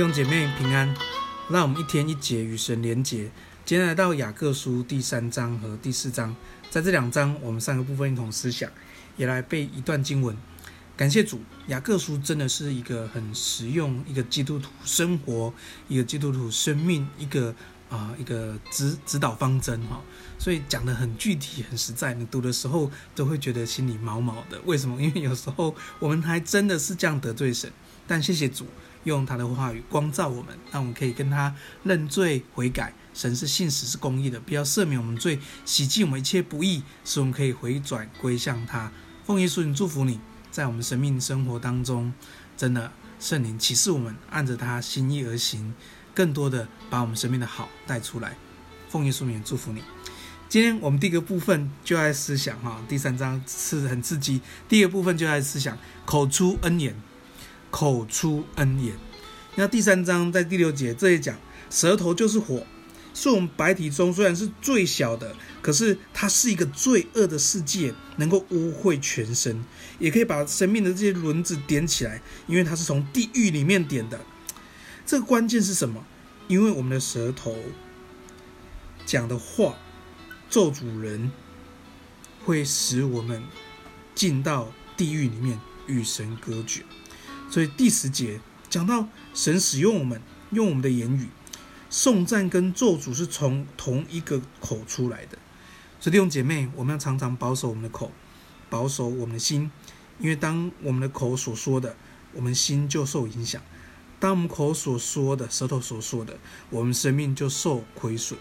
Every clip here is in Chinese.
弟兄姐妹平安，让我们一天一节与神连结。今天来到雅各书第三章和第四章，在这两章我们三个部分一同思想，也来背一段经文。感谢主，雅各书真的是一个很实用，一个基督徒生活，一个基督徒生命，一个啊、一个指指导方针哈。所以讲得很具体、很实在，你读的时候都会觉得心里毛毛的。为什么？因为有时候我们还真的是这样得罪神，但谢谢主。用他的话语光照我们，让我们可以跟他认罪悔改。神是信实是公义的，不要赦免我们罪，洗净我们一切不义，使我们可以回转归向他。奉耶稣名祝福你，在我们生命生活当中，真的圣灵启示我们，按着他心意而行，更多的把我们生命的好带出来。奉耶稣名祝福你。今天我们第一个部分就爱思想哈，第三章是很刺激。第二个部分就爱思想，口出恩言。口出恩言，那第三章在第六节这里讲，舌头就是火，是我们白体中虽然是最小的，可是它是一个罪恶的世界，能够污秽全身，也可以把生命的这些轮子点起来，因为它是从地狱里面点的。这个关键是什么？因为我们的舌头讲的话，咒主人，会使我们进到地狱里面与神隔绝。所以第十节讲到神使用我们，用我们的言语，颂赞跟咒诅是从同一个口出来的。所以弟兄姐妹，我们要常常保守我们的口，保守我们的心，因为当我们的口所说的，我们心就受影响；当我们口所说的，舌头所说的，我们生命就受亏损。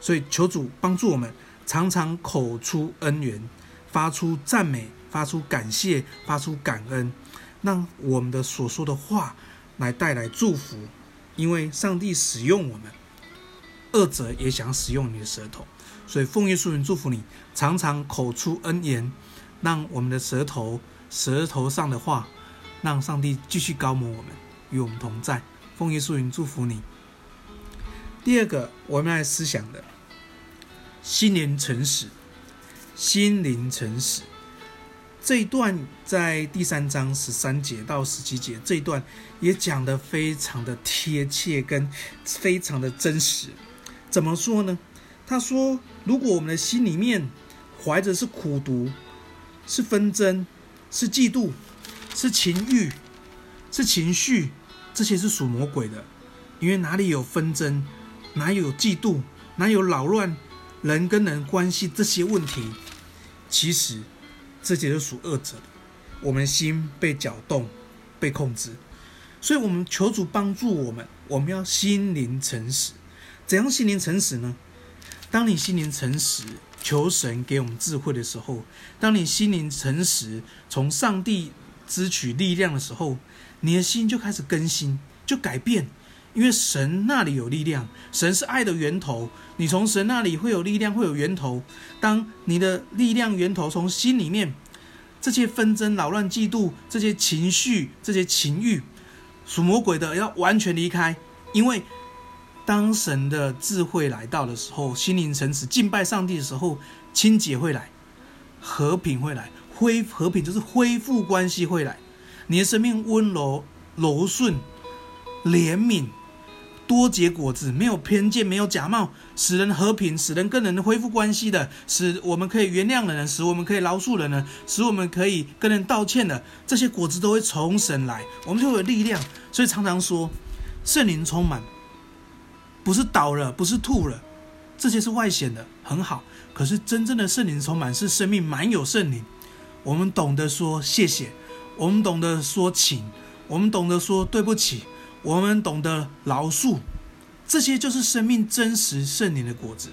所以求主帮助我们，常常口出恩言，发出赞美，发出感谢，发出感恩。让我们的所说的话来带来祝福，因为上帝使用我们，二者也想使用你的舌头，所以奉耶稣名祝福你，常常口出恩言，让我们的舌头舌头上的话，让上帝继续高摩我们，与我们同在。奉耶稣名祝福你。第二个，我们来思想的，心灵诚实，心灵诚实。这一段在第三章十三节到十七节，这一段也讲得非常的贴切，跟非常的真实。怎么说呢？他说：“如果我们的心里面怀着是苦毒、是纷争、是嫉妒、是情欲、是情绪，这些是属魔鬼的。因为哪里有纷争，哪有嫉妒，哪有扰乱人跟人关系这些问题，其实。”这些都属恶者的，我们心被搅动、被控制，所以，我们求主帮助我们。我们要心灵诚实，怎样心灵诚实呢？当你心灵诚实，求神给我们智慧的时候；当你心灵诚实，从上帝支取力量的时候，你的心就开始更新，就改变。因为神那里有力量，神是爱的源头。你从神那里会有力量，会有源头。当你的力量源头从心里面，这些纷争、扰乱、嫉妒、这些情绪、这些情欲，属魔鬼的要完全离开。因为当神的智慧来到的时候，心灵诚实、敬拜上帝的时候，清洁会来，和平会来，恢和平就是恢复关系会来，你的生命温柔、柔顺、怜悯。多结果子，没有偏见，没有假冒，使人和平，使人跟人恢复关系的，使我们可以原谅的人，使我们可以饶恕的人，使我们可以跟人道歉的，这些果子都会从神来，我们就有力量。所以常常说，圣灵充满，不是倒了，不是吐了，这些是外显的，很好。可是真正的圣灵充满，是生命满有圣灵。我们懂得说谢谢，我们懂得说请，我们懂得说对不起。我们懂得饶恕，这些就是生命真实圣灵的果子。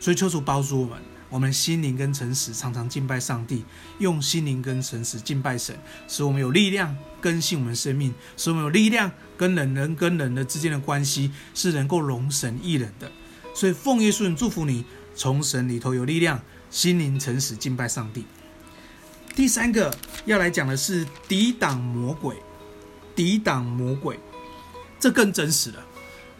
所以求主帮助我们，我们心灵跟诚实，常常敬拜上帝，用心灵跟诚实敬拜神，使我们有力量更新我们生命，使我们有力量跟人人跟人的之间的关系是能够容神益人的。所以奉耶稣祝福你，从神里头有力量，心灵诚实敬拜上帝。第三个要来讲的是抵挡魔鬼，抵挡魔鬼。这更真实了。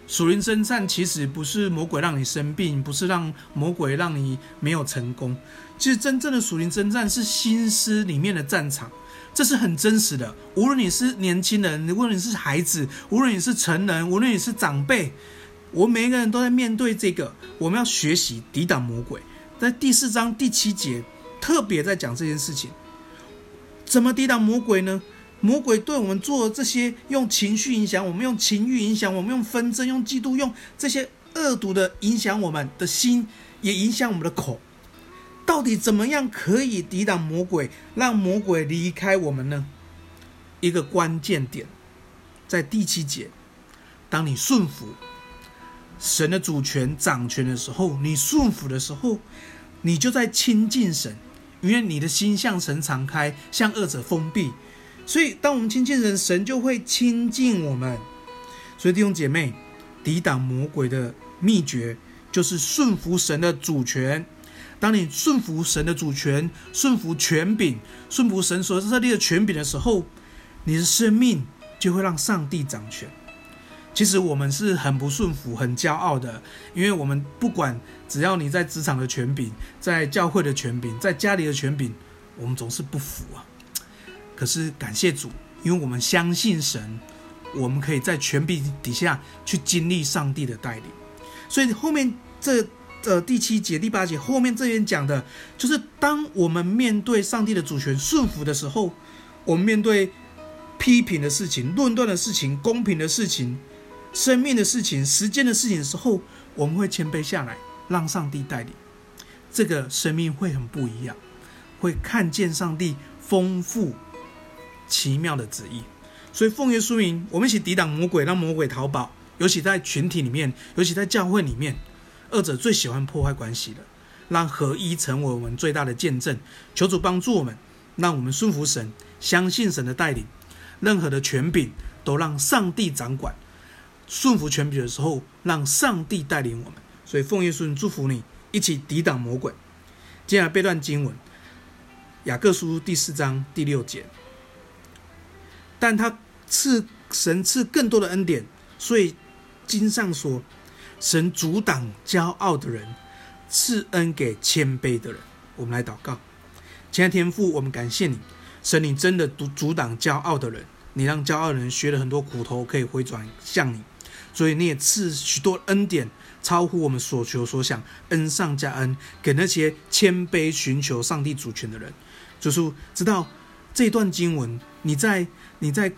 属灵征战其实不是魔鬼让你生病，不是让魔鬼让你没有成功。其实真正的属灵征战是心思里面的战场，这是很真实的。无论你是年轻人，无论你是孩子，无论你是成人，无论你是长辈，我们每一个人都在面对这个。我们要学习抵挡魔鬼。在第四章第七节特别在讲这件事情，怎么抵挡魔鬼呢？魔鬼对我们做的这些，用情绪影响我们，用情欲影响我们，用纷争，用嫉妒，用这些恶毒的影响我们的心，也影响我们的口。到底怎么样可以抵挡魔鬼，让魔鬼离开我们呢？一个关键点在第七节，当你顺服神的主权掌权的时候，你顺服的时候，你就在亲近神，因为你的心向神敞开，向恶者封闭。所以，当我们亲近神，神就会亲近我们。所以，弟兄姐妹，抵挡魔鬼的秘诀就是顺服神的主权。当你顺服神的主权，顺服权柄，顺服神所设立的权柄的时候，你的生命就会让上帝掌权。其实我们是很不顺服、很骄傲的，因为我们不管，只要你在职场的权柄，在教会的权柄，在家里的权柄，我们总是不服啊。可是感谢主，因为我们相信神，我们可以在权柄底下去经历上帝的带领。所以后面这。呃，第七节、第八节后面这边讲的，就是当我们面对上帝的主权顺服的时候，我们面对批评的事情、论断的事情、公平的事情、生命的事情、时间的事情的时候，我们会谦卑下来，让上帝带领，这个生命会很不一样，会看见上帝丰富奇妙的旨意。所以奉耶稣名，我们一起抵挡魔鬼，让魔鬼逃跑。尤其在群体里面，尤其在教会里面。二者最喜欢破坏关系了，让合一成为我们最大的见证。求主帮助我们，让我们顺服神，相信神的带领。任何的权柄都让上帝掌管。顺服权柄的时候，让上帝带领我们。所以奉耶稣祝福你，一起抵挡魔鬼。接下来背段经文：雅各书第四章第六节。但他赐神赐更多的恩典，所以经上说。神阻挡骄傲的人，赐恩给谦卑的人。我们来祷告，亲爱的天父，我们感谢你，神，你真的阻阻挡骄傲的人，你让骄傲的人学了很多苦头，可以回转向你，所以你也赐许多恩典，超乎我们所求所想，恩上加恩，给那些谦卑寻求上帝主权的人。就是知道这段经文，你在你在。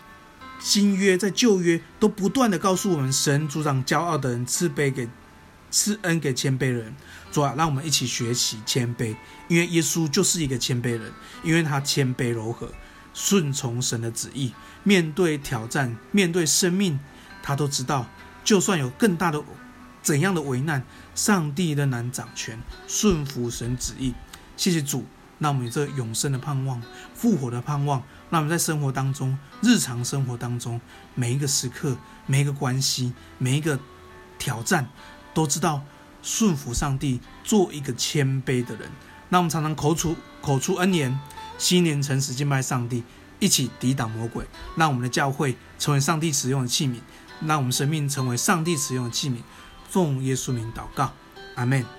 新约在旧约都不断的告诉我们，神主掌骄傲的人，赐卑给赐恩给谦卑人。主啊，让我们一起学习谦卑，因为耶稣就是一个谦卑人，因为他谦卑柔和，顺从神的旨意，面对挑战，面对生命，他都知道，就算有更大的怎样的危难，上帝仍然掌权，顺服神旨意。谢谢主。让我们有这永生的盼望、复活的盼望，让我们在生活当中、日常生活当中，每一个时刻、每一个关系、每一个挑战，都知道顺服上帝，做一个谦卑的人。让我们常常口出口出恩言，心连诚实敬拜上帝，一起抵挡魔鬼。让我们的教会成为上帝使用的器皿，让我们生命成为上帝使用的器皿。奉耶稣名祷告，阿门。